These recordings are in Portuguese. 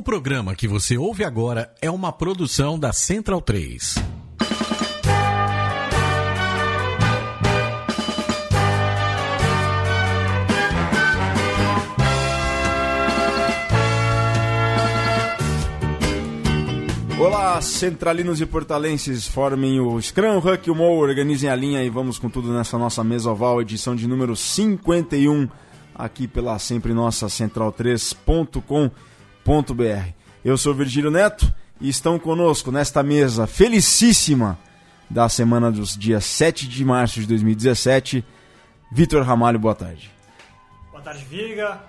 O programa que você ouve agora é uma produção da Central 3. Olá, centralinos e portalenses, formem o Scrum, Huck Mo, organizem a linha e vamos com tudo nessa nossa mesa oval, edição de número 51, aqui pela sempre nossa central3.com.br. Eu sou Virgílio Neto e estão conosco nesta mesa felicíssima da semana dos dias 7 de março de 2017, Vitor Ramalho, boa tarde. Boa tarde, Viga.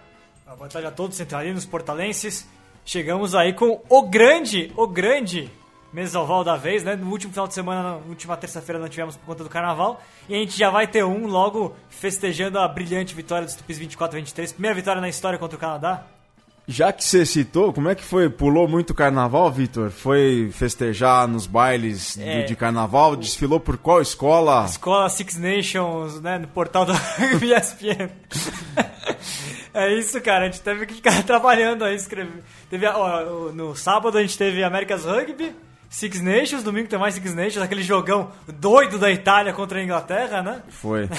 Boa tarde a todos, centralinos, portalenses. Chegamos aí com o grande, o grande mesoval da vez, né? No último final de semana, na última terça-feira não tivemos por conta do carnaval. E a gente já vai ter um logo festejando a brilhante vitória dos Tupis 24 23. Primeira vitória na história contra o Canadá. Já que você citou, como é que foi? Pulou muito carnaval, Vitor? Foi festejar nos bailes do- É. de carnaval? Desfilou por qual escola? Escola Six Nations, né? No portal do ESPN. é isso, cara. A gente teve que ficar trabalhando aí, escrever. Teve, ó, no sábado a gente teve America's Rugby, Six Nations, domingo tem mais Six Nations, aquele jogão doido da Itália contra a Inglaterra, né? Foi.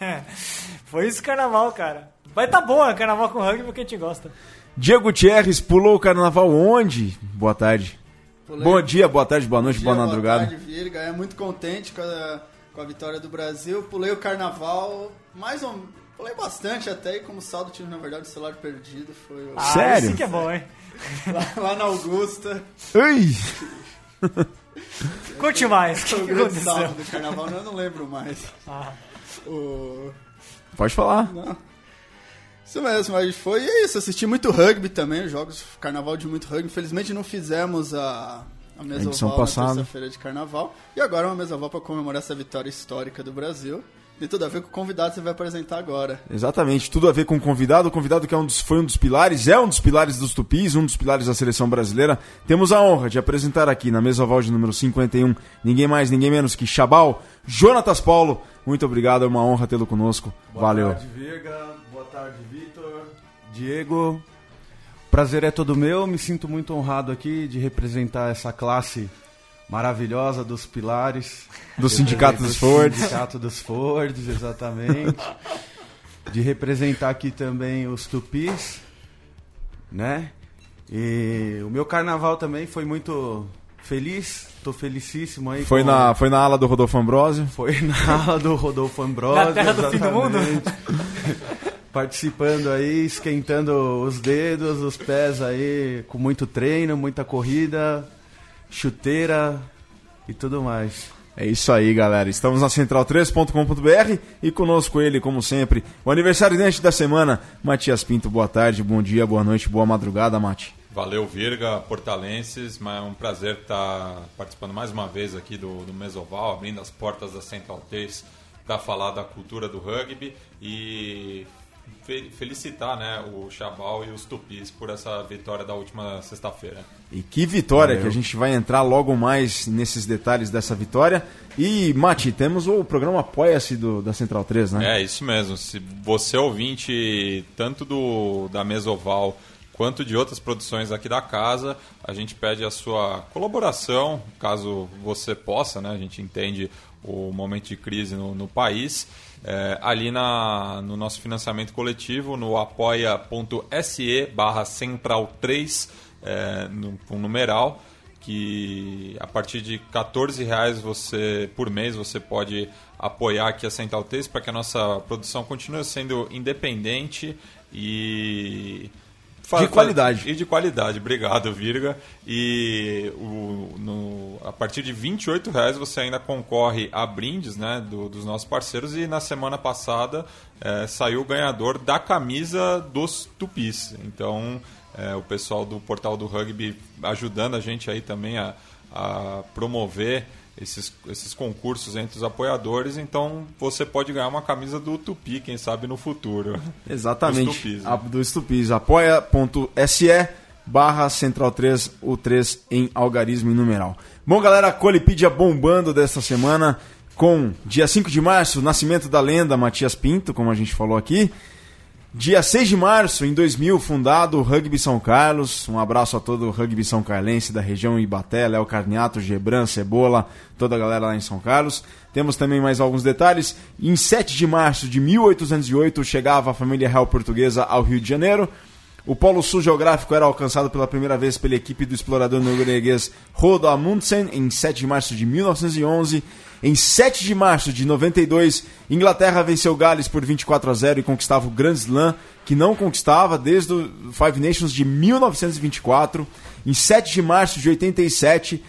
Foi isso o carnaval, cara. Vai tá bom, é carnaval com rugby porque a gente gosta. Diego Gutierrez pulou o carnaval onde? Boa tarde. Pulei. Bom dia, boa tarde, boa noite, Bom boa dia, madrugada. tarde, Virga. É muito contente com a, com a vitória do Brasil. Pulei o carnaval, mais um. Pulei bastante até, e como saldo tive, na verdade, o celular perdido. Foi o- Sério? Ah, Isso que é bom, hein? lá, lá na Augusta. Ui! Conte mais. O que, Foi o que grande saldo aconteceu? do carnaval, eu não lembro mais. Ah, O... Pode falar. Não. Isso mesmo, mas foi isso. Assisti muito rugby também, jogos carnaval de muito rugby. Infelizmente não fizemos a, a mesoval na terça-feira de carnaval. E agora uma mesoval para comemorar essa vitória histórica do Brasil. Tem tudo a ver com o convidado que você vai apresentar agora. Exatamente, tudo a ver com o convidado. O convidado que é um dos, foi um dos pilares, é um dos pilares dos Tupis, um dos pilares da seleção brasileira. Temos a honra de apresentar aqui na mesa oval de número 51, ninguém mais, ninguém menos que Chabal, Jonatas Paulo. Muito obrigado, é uma honra tê-lo conosco. Valeu. Boa tarde, Virga. Boa tarde, Vitor. Diego. Prazer é todo meu. Me sinto muito honrado aqui de representar essa classe maravilhosa dos pilares. Do Sindicato dos Fords. Sindicato dos Fords, exatamente. de representar aqui também os Tupis, né? E o meu carnaval também foi muito feliz. Tô felicíssimo aí. Foi com- na, foi na ala do Rodolfo Ambrosio. foi na aula do Rodolfo Ambrosio. Na terra do fim do mundo? Participando aí, esquentando os dedos, os pés aí, com muito treino, muita corrida, chuteira e tudo mais. É isso aí, galera. Estamos na central3.com.br e conosco ele, como sempre, o aniversariante da semana, Matias Pinto. Boa tarde, bom dia, boa noite, boa madrugada, Mati. Valeu, Virga, portalenses, mas é um prazer estar participando mais uma vez aqui do, do Mesoval, abrindo as portas da Central 3 para falar da cultura do rugby e felicitar né, o Chabal e os Tupis por essa vitória da última sexta-feira. E que vitória, Valeu. que a gente vai entrar logo mais nesses detalhes dessa vitória. E, Mati, temos o programa Apoia-se do- da Central 3, né? É, isso mesmo. Se você é ouvinte tanto do da Mesoval quanto de outras produções aqui da casa, a gente pede a sua colaboração, caso você possa, né? A gente entende o momento de crise no, no país. É, ali na, no nosso financiamento coletivo, no apoia.se barra central 3, é, no, com numeral, que a partir de 14 reais você, por mês você pode apoiar aqui a Central 3 para que a nossa produção continue sendo independente e De qualidade. e de qualidade, obrigado, Virga. E o, no- a partir de 28 reais você ainda concorre a brindes né, do- dos nossos parceiros. E na semana passada eh, saiu o ganhador da camisa dos Tupis. Então, eh, o pessoal do Portal do Rugby ajudando a gente aí também a, a promover esses, esses concursos entre os apoiadores. Então, você pode ganhar uma camisa do Tupi, quem sabe no futuro. Exatamente. Dos Tupis, né? A- do Estupis. Apoia.se barra Central 3, o 3 em algarismo e numeral. Bom, galera, a Colipídia bombando desta semana com dia 5 de março, nascimento da lenda Matias Pinto, como a gente falou aqui. Dia 6 de março, em 2000, fundado o Rugby São Carlos. Um abraço a todo o Rugby São Carlense da região Ibaté, Léo Carniato, Gebran, Cebola, toda a galera lá em São Carlos. Temos também mais alguns detalhes. Em 7 de março de 1808, chegava a família real portuguesa ao Rio de Janeiro. O polo sul geográfico era alcançado pela primeira vez pela equipe do explorador norueguês Rodo Amundsen em 7 de março de 1911. Em 7 de março de 92, Inglaterra venceu Gales por 24 a 0 e conquistava o Grand Slam, que não conquistava desde o Five Nations de 1924. Em 7 de março de 87,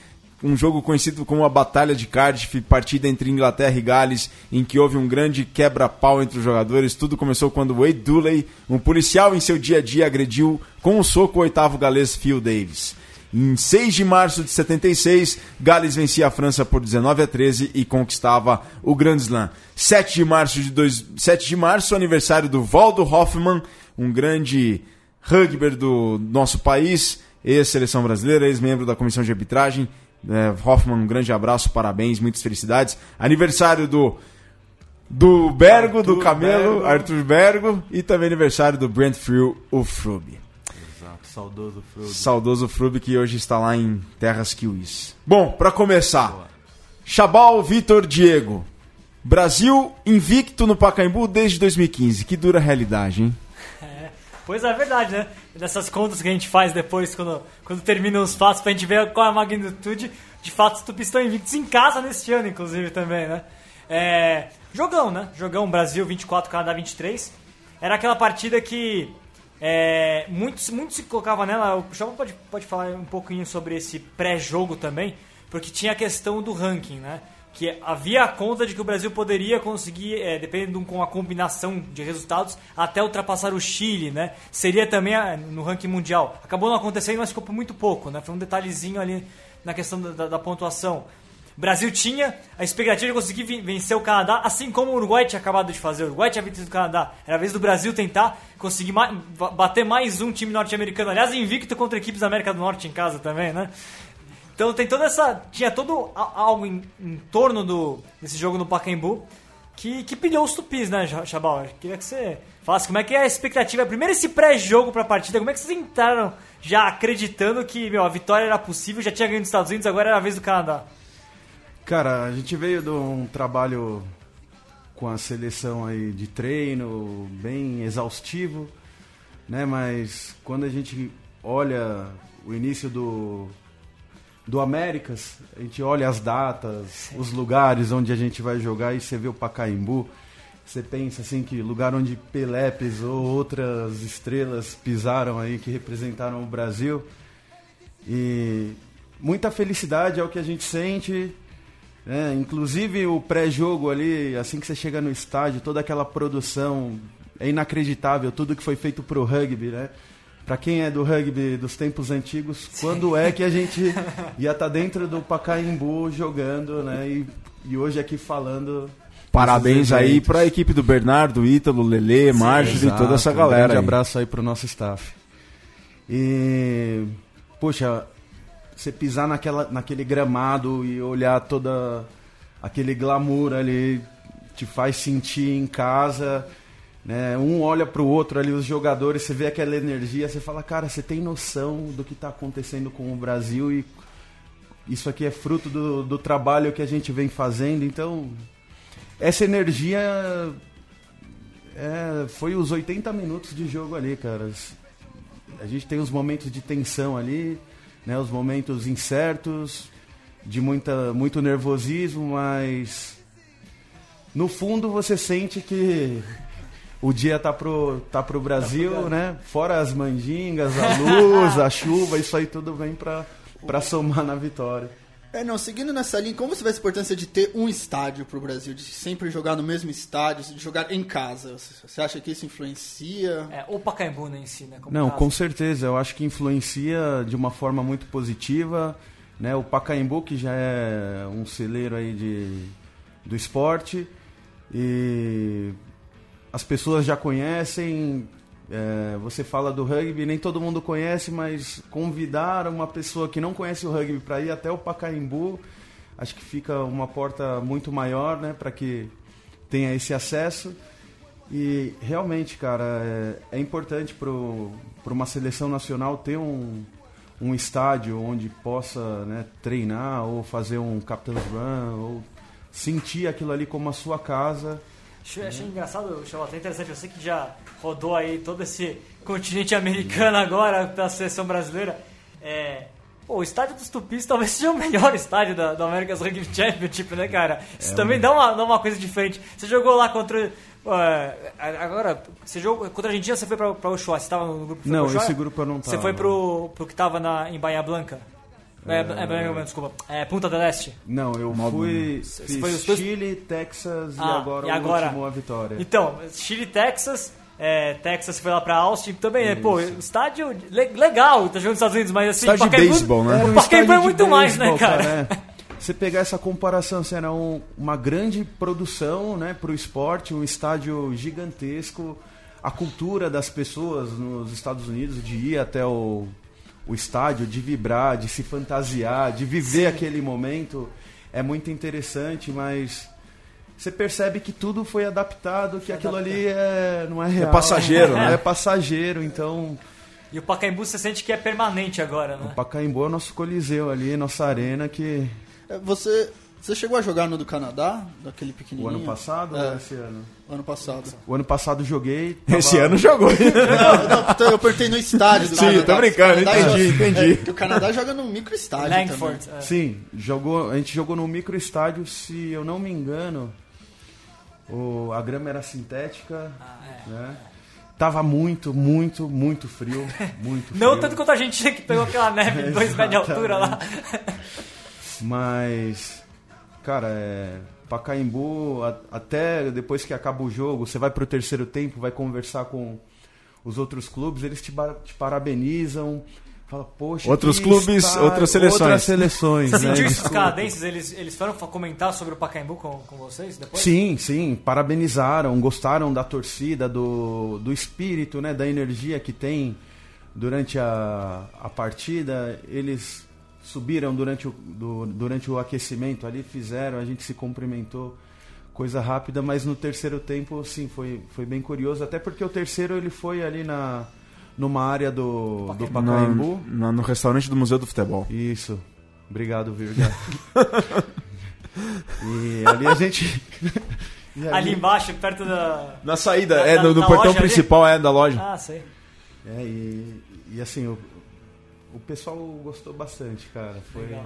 um jogo conhecido como a Batalha de Cardiff, partida entre Inglaterra e Gales, em que houve um grande quebra-pau entre os jogadores. Tudo começou quando Wade Dooley, um policial em seu dia a dia, agrediu com um soco o oitavo galês Phil Davis. Em 6 de março de 76, Gales vencia a França por 19 a 13 e conquistava o Grand Slam. 7 de março de dois... 7 de março, aniversário do Waldo Hoffmann, um grande rugby do nosso país, ex-seleção brasileira, ex-membro da comissão de arbitragem. É, Hoffmann, um grande abraço, parabéns, muitas felicidades. Aniversário do do Bergo, do Camelo, Bergo. Arthur Bergo, e também aniversário do Brent Friel, o Frube. Saudoso Frodo. Saudoso Frube que hoje está lá em terras kiwis. Bom, para começar, Chabal Vitor Diego. Brasil invicto no Pacaembu desde 2015. Que dura realidade, hein? Pois é, é verdade, né? Nessas contas que a gente faz depois, quando, quando terminam os fatos, pra gente ver qual é a magnitude. De fato, os tupis estão invictos em casa neste ano, inclusive, também, né? É, jogão, né? Jogão Brasil 24, Canadá 23. Era aquela partida que é, muito, muito se colocava nela. O Chama pode, pode falar um pouquinho sobre esse pré-jogo também, porque tinha a questão do ranking, né? Que havia a conta de que o Brasil poderia conseguir, é, dependendo com a combinação de resultados, até ultrapassar o Chile, né? Seria também a- no ranking mundial. Acabou não acontecendo, mas ficou por muito pouco, né? Foi um detalhezinho ali na questão da- da- da pontuação. O Brasil tinha a expectativa de conseguir ven- vencer o Canadá, assim como o Uruguai tinha acabado de fazer. O Uruguai tinha vencido o Canadá. Era a vez do Brasil tentar conseguir ma- ba- bater mais um time norte-americano. Aliás, invicto contra equipes da América do Norte em casa também, né? Então tem toda essa. Tinha todo a- algo em, em torno do, desse jogo no Pacaembu que, que pilhou os tupis, né, Cha- Chabal? Queria que você falasse como é que é a expectativa. Primeiro esse pré-jogo pra partida, como é que vocês entraram já acreditando que meu, a vitória era possível, já tinha ganho dos Estados Unidos, agora era a vez do Canadá? Cara, a gente veio de um trabalho com a seleção aí de treino bem exaustivo, né? Mas quando a gente olha o início do do Américas, a gente olha as datas, os lugares onde a gente vai jogar e você vê o Pacaembu, você pensa assim que lugar onde Pelé pisou, outras estrelas pisaram aí que representaram o Brasil. E muita felicidade é o que a gente sente. Né? inclusive o pré-jogo ali, assim que você chega no estádio, toda aquela produção é inacreditável, tudo que foi feito pro rugby, né? Pra quem é do rugby dos tempos antigos, quando é que a gente ia estar dentro do Pacaembu jogando, né? E, e hoje aqui falando. Parabéns aí eventos. pra equipe do Bernardo, Ítalo, Lele, Márcio e toda essa Um galera. grande aí. abraço aí pro nosso staff. E, poxa, você pisar naquela, naquele gramado e olhar toda aquele glamour ali te faz sentir em casa. Né? Um olha pro outro ali, os jogadores, você vê aquela energia, você fala, cara, você tem noção do que está acontecendo com o Brasil e isso aqui é fruto do, do trabalho que a gente vem fazendo. Então, essa energia é, foi os 80 minutos de jogo ali, cara. A gente tem os momentos de tensão ali, né, os momentos incertos, de muita, muito nervosismo, mas no fundo você sente que o dia tá pro, tá pro Brasil, né? Fora as mandingas, a luz, a chuva, isso aí tudo vem pra somar na vitória. É, não, seguindo nessa linha, como você vê essa importância de ter um estádio pro Brasil, de sempre jogar no mesmo estádio, de jogar em casa? Você acha que isso influencia? É, o Pacaembu né, em si, né? como Não, casa. com certeza. Eu acho que influencia de uma forma muito positiva. Né? O Pacaembu, que já é um celeiro aí de, do esporte. E as pessoas já conhecem. É, você fala do rugby, nem todo mundo conhece, mas convidar uma pessoa que não conhece o rugby para ir até o Pacaembu, acho que fica uma porta muito maior né, para que tenha esse acesso. E realmente, cara, é, é importante para uma seleção nacional ter um, um estádio onde possa né, treinar ou fazer um captain's run ou sentir aquilo ali como a sua casa. Achei, achei engraçado, Chama, até interessante, você que já rodou aí todo esse continente americano agora pela seleção brasileira. É, pô, o estádio dos Tupis talvez seja o melhor estádio da, do America's Rugby Championship, né, cara? Isso É também um- dá, uma, dá uma coisa diferente. Você jogou lá contra. é, agora, você jogou contra a Argentina, você foi pra, pra Ushuaia? Você tava no grupo Não, esse grupo eu não Você tava. foi pro, pro que tava na, em Bahia Blanca? É, é, Bahia Blanca, desculpa. É, Punta del Este. Não, eu fui, fiz foi os dois- Chile, Texas Ah, e agora e o agora? último a vitória. Então, Chile, Texas. É, Texas foi lá pra Austin também, né? Pô, estádio le- legal, tá jogando nos Estados Unidos, mas assim, Estádio de Pacaembu- beisebol, né? Era O um Pacaembu é estádio de muito mais, né, beisebol, cara? é. Você pegar essa comparação, assim, era um- uma grande produção né, para o esporte, um estádio gigantesco, a cultura das pessoas nos Estados Unidos de ir até o, o estádio, de vibrar, de se fantasiar, de viver aquele momento, é muito interessante, mas você percebe que tudo foi adaptado, que aquilo ali é, não é real. passageiro, né? É passageiro, então... E o Pacaembu você sente que é permanente agora, né? O Pacaembu é o nosso coliseu ali, nossa arena que É, Você, você chegou a jogar no do Canadá, daquele o pequenininho? ano passado É. ou esse ano? Ano passado. O ano passado joguei. tava- Esse ano jogou. não, não, então eu apertei no estádio do Sim, Canadá. eu tô brincando, O Canadá entendi, joga- entendi. é, que o Canadá joga num micro estádio Langford. também. é. Sim, jogou, a gente jogou no micro estádio, se eu não me engano, o, a grama era sintética, né? Tava muito, muito, muito frio, muito frio. Não tanto quanto a gente que pegou aquela neve de dois metros de altura lá. Mas, cara, é, Pacaembu, a- até depois que acaba o jogo, você vai pro terceiro tempo, vai conversar com os outros clubes, eles te, te parabenizam. Fala, poxa, Outros clubes, estádio- outras seleções. Outras seleções, Você né? sentiu isso dos canadenses? Eles, eles foram comentar sobre o Pacaembu com, com vocês depois? Sim, sim, parabenizaram, gostaram da torcida, do, do espírito, né, da energia que tem durante a, a partida. Eles subiram durante o, do- durante o aquecimento ali, fizeram, a gente se cumprimentou, coisa rápida, mas no terceiro tempo, sim, foi, foi bem curioso, até porque o terceiro ele foi ali na numa área do, do Pacaembu. No, no restaurante do Museu do Futebol. Isso. Obrigado, Virga. e ali a gente. e Ali embaixo, perto da. Na saída, Na- é, no, no portão loja ali? principal é da loja. Ah, sei. É, e, e assim, o, o pessoal gostou bastante, cara. Foi, Legal.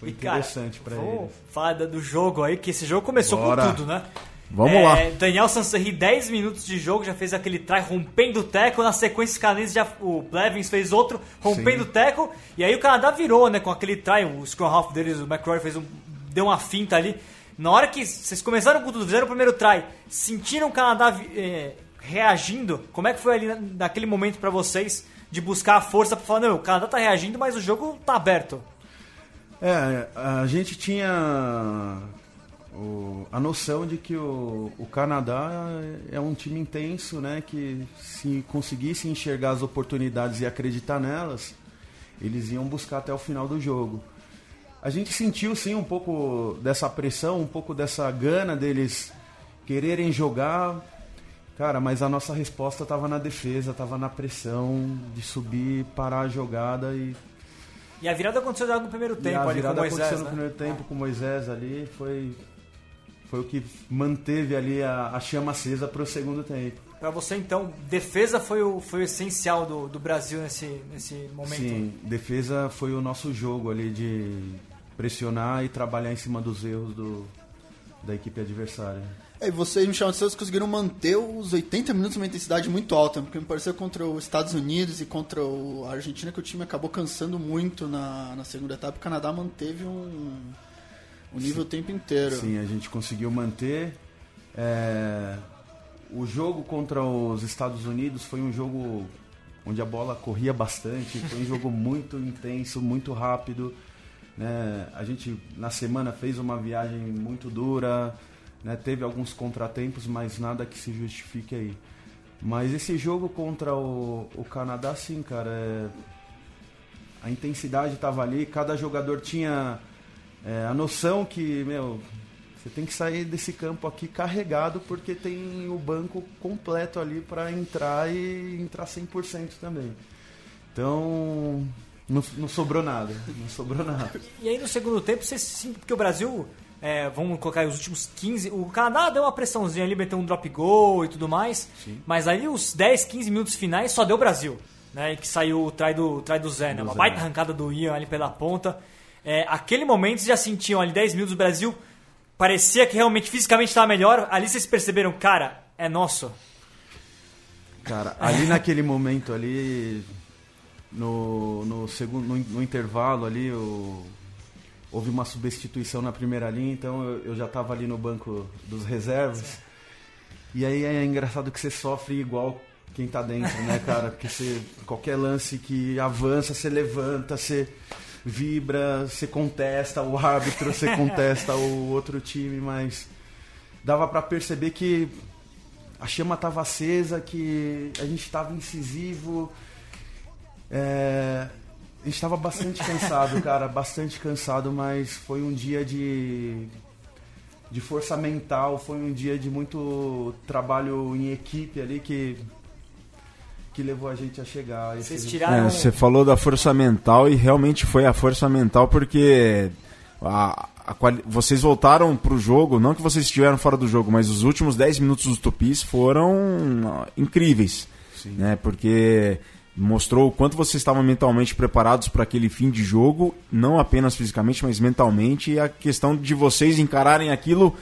foi E, interessante pra vamos eles. falar do jogo aí, que esse jogo começou Bora. com tudo, né? Vamos É, lá. Daniel Sanseri, 10 minutos de jogo, já fez aquele try rompendo o teco. Na sequência, os canadenses já, o Blevins fez outro rompendo o teco. E aí o Canadá virou, né? Com aquele try, o scrum half deles, o McCrory fez um, deu uma finta ali. Na hora que vocês começaram com tudo, fizeram o primeiro try, sentiram o Canadá é, reagindo? Como é que foi ali na- naquele momento pra vocês de buscar a força pra falar, não, o Canadá tá reagindo, mas o jogo tá aberto? É, a gente tinha o- a noção de que o, o Canadá é um time intenso, né? Que se conseguisse enxergar as oportunidades e acreditar nelas, eles iam buscar até o final do jogo. A gente sentiu sim um pouco dessa pressão, um pouco dessa gana deles quererem jogar, cara, mas a nossa resposta estava na defesa, estava na pressão de subir, parar a jogada e E a virada aconteceu já no primeiro tempo a ali com o virada Moisés, aconteceu no né? primeiro tempo com o Moisés ali, foi, foi o que manteve ali a, a chama acesa para o segundo tempo. Pra você, então, defesa foi o, foi o essencial do, do Brasil nesse, nesse momento. Sim, defesa foi o nosso jogo ali de pressionar e trabalhar em cima dos erros do, da equipe adversária. É, e vocês, Michel, vocês conseguiram manter os 80 minutos uma intensidade muito alta, porque me pareceu contra os Estados Unidos e contra o- a Argentina que o time acabou cansando muito na, na segunda etapa. O Canadá manteve um, um nível o tempo inteiro. Sim, a gente conseguiu manter. É, o jogo contra os Estados Unidos foi um jogo onde a bola corria bastante, foi um jogo muito intenso, muito rápido. né? A gente na semana fez uma viagem muito dura, né? teve alguns contratempos, mas nada que se justifique aí. Mas esse jogo contra o, o Canadá, sim, cara, é- a intensidade estava ali, cada jogador tinha é, a noção que, meu, Você tem que sair desse campo aqui carregado porque tem o banco completo ali para entrar e entrar 100% também. Então, não, não, sobrou nada, não sobrou nada. E aí no segundo tempo, você porque o Brasil, é, vamos colocar aí os últimos 15, o Canadá deu uma pressãozinha ali, meteu um drop goal e tudo mais, sim. mas aí os 10, 15 minutos finais só deu Brasil, né, que saiu o try do, try do Zé, né, uma Zé. baita arrancada do Ian ali pela ponta. É, aquele momento, já sentiam ali 10 minutos, o Brasil parecia que realmente fisicamente estava melhor. Ali vocês perceberam, cara, é nosso. Cara, ali naquele momento ali, no, no, segundo, no, no intervalo ali, o, houve uma substituição na primeira linha, então eu, eu já estava ali no banco dos reservas. E aí é engraçado que você sofre igual quem está dentro, né, cara? Porque você, qualquer lance que avança, você levanta, você vibra, você contesta o árbitro, você contesta o outro time, mas dava para perceber que a chama estava acesa, que a gente estava incisivo. É, estava bastante cansado, cara, bastante cansado, mas foi um dia de, de força mental, foi um dia de muito trabalho em equipe ali que que levou a gente a chegar. A Vocês tiraram... É, você falou da força mental e realmente foi a força mental porque a, a quali... vocês voltaram para o jogo, não que vocês estiveram fora do jogo, mas os últimos 10 minutos dos Tupis foram incríveis. Sim. Né? Porque mostrou o quanto vocês estavam mentalmente preparados para aquele fim de jogo, não apenas fisicamente, mas mentalmente, e a questão de vocês encararem aquilo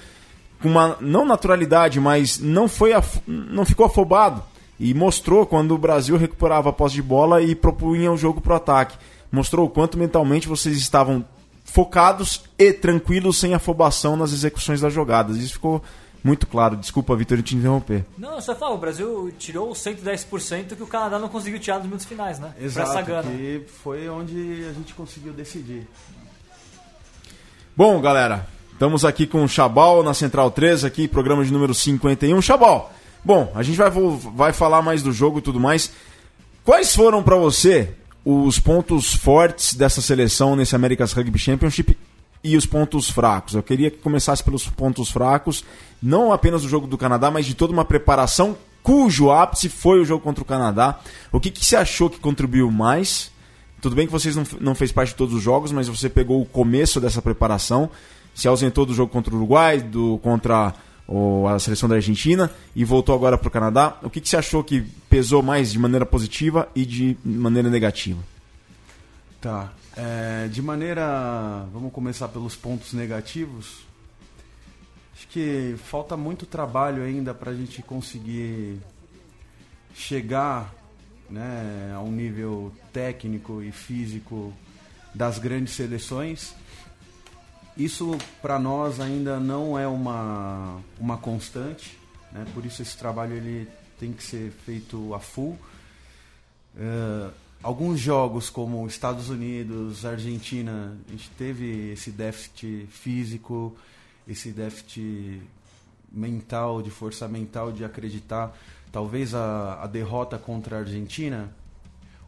com uma não naturalidade, mas não foi af... não ficou afobado e mostrou quando o Brasil recuperava a posse de bola e propunha o jogo para o ataque. Mostrou o quanto mentalmente vocês estavam focados e tranquilos, sem afobação nas execuções das jogadas. Isso ficou muito claro. Desculpa, Vitor, te interromper. Não, só falo, o Brasil tirou os 110% que o Canadá não conseguiu tirar nos minutos finais, né? Exato, que foi onde a gente conseguiu decidir. Bom, galera, estamos aqui com o Chabal na Central 3, aqui, programa de número 51. Chabal, Bom, a gente vai, vai falar mais do jogo e tudo mais. Quais foram para você os pontos fortes dessa seleção nesse America's Rugby Championship e os pontos fracos? Eu queria que começasse pelos pontos fracos, não apenas do jogo do Canadá, mas de toda uma preparação cujo ápice foi o jogo contra o Canadá. O que, que você achou que contribuiu mais? Tudo bem que vocês não, não fez parte de todos os jogos, mas você pegou o começo dessa preparação, se ausentou do jogo contra o Uruguai, do contra ou a seleção da Argentina e voltou agora para o Canadá. O que, que você achou que pesou mais de maneira positiva e de maneira negativa? Tá. É, de maneira. Vamos começar pelos pontos negativos. Acho que falta muito trabalho ainda para a gente conseguir chegar né, a um nível técnico e físico das grandes seleções. Isso para nós ainda não é uma, uma constante, né? por isso esse trabalho ele tem que ser feito a full. Uh, alguns jogos como Estados Unidos, Argentina, a gente teve esse déficit físico, esse déficit mental, de força mental, de acreditar. Talvez a, a derrota contra a Argentina,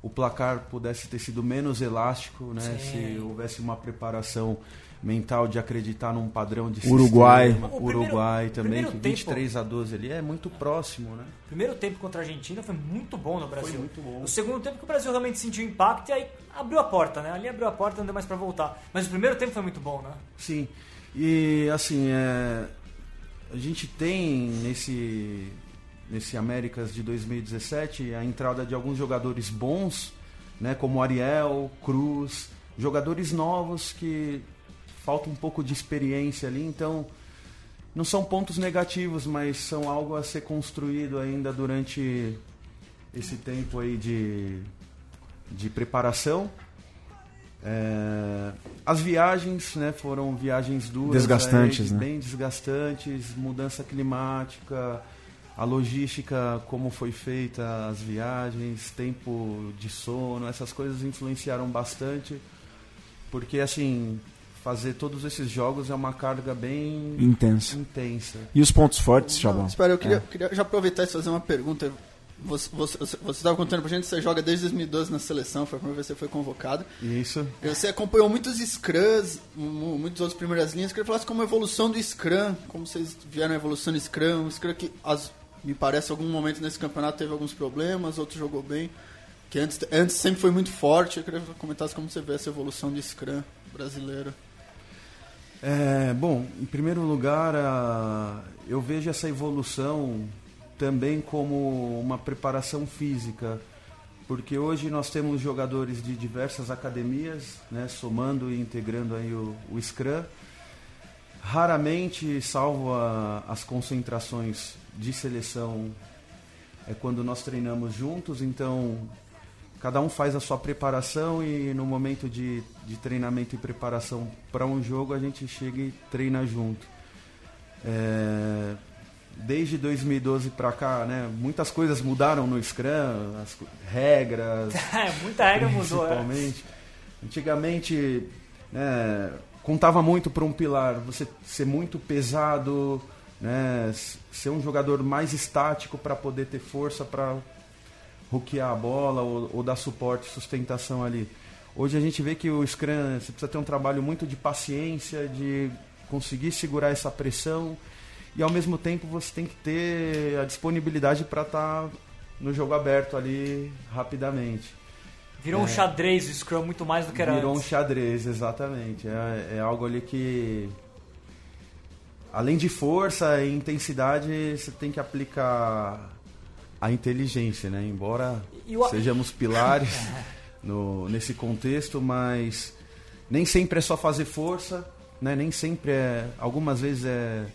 o placar pudesse ter sido menos elástico, né? Se houvesse uma preparação mental de acreditar num padrão de Uruguai. sistema. Uruguai também, que 23 tempo, a 12 ali é muito próximo, né? O primeiro tempo contra a Argentina foi muito bom no Brasil. Foi muito bom. O segundo tempo que o Brasil realmente sentiu impacto e aí abriu a porta, né? Ali abriu a porta, não deu mais para voltar. Mas o primeiro tempo foi muito bom, né? Sim. E assim, é... a gente tem nesse nesse Américas de 2017 a entrada de alguns jogadores bons, né, como Ariel, Cruz, jogadores novos que falta um pouco de experiência ali, então não são pontos negativos, mas são algo a ser construído ainda durante esse tempo aí de, de preparação. É, as viagens né, foram viagens duras, desgastantes, aí, né? bem desgastantes, mudança climática, a logística, como foi feita as viagens, tempo de sono, essas coisas influenciaram bastante, porque assim fazer todos esses jogos é uma carga bem intensa. intensa. E os pontos fortes, Chabão? Espera, eu queria, é. queria já aproveitar e fazer uma pergunta. Você estava contando pra gente que você joga desde 2012 na seleção, foi a primeira vez que você foi convocado. Isso. Você acompanhou muitos scrums, muitas outras primeiras linhas. Queria falar como a evolução do scrum, como vocês vieram a evolução do scrum. Um scrum que, as, me parece, algum momento nesse campeonato teve alguns problemas, outro jogou bem. Que antes, antes sempre foi muito forte. Eu queria comentar como você vê essa evolução do scrum brasileiro. É, bom, em primeiro lugar, eu vejo essa evolução também como uma preparação física, porque hoje nós temos jogadores de diversas academias, né, somando e integrando aí o, o Scrum. Raramente, salvo a, as concentrações de seleção, é quando nós treinamos juntos, então cada um faz a sua preparação e no momento de, de treinamento e preparação para um jogo a gente chega e treina junto. É, desde 2012 para cá, né, muitas coisas mudaram no Scrum, as regras. É, muita regra mudou. É. Principalmente. É. Antigamente, né, contava muito para um pilar você ser muito pesado, né, ser um jogador mais estático para poder ter força para roquear a bola ou, ou dar suporte, sustentação ali. Hoje a gente vê que o Scrum, você precisa ter um trabalho muito de paciência, de conseguir segurar essa pressão e ao mesmo tempo você tem que ter a disponibilidade para estar tá no jogo aberto ali rapidamente. Virou é, um xadrez o Scrum muito mais do que era Virou antes. um xadrez, exatamente. É, é algo ali que além de força e intensidade, você tem que aplicar a inteligência, né? Embora o... sejamos pilares no, nesse contexto, mas nem sempre é só fazer força, né? Nem sempre é, algumas vezes é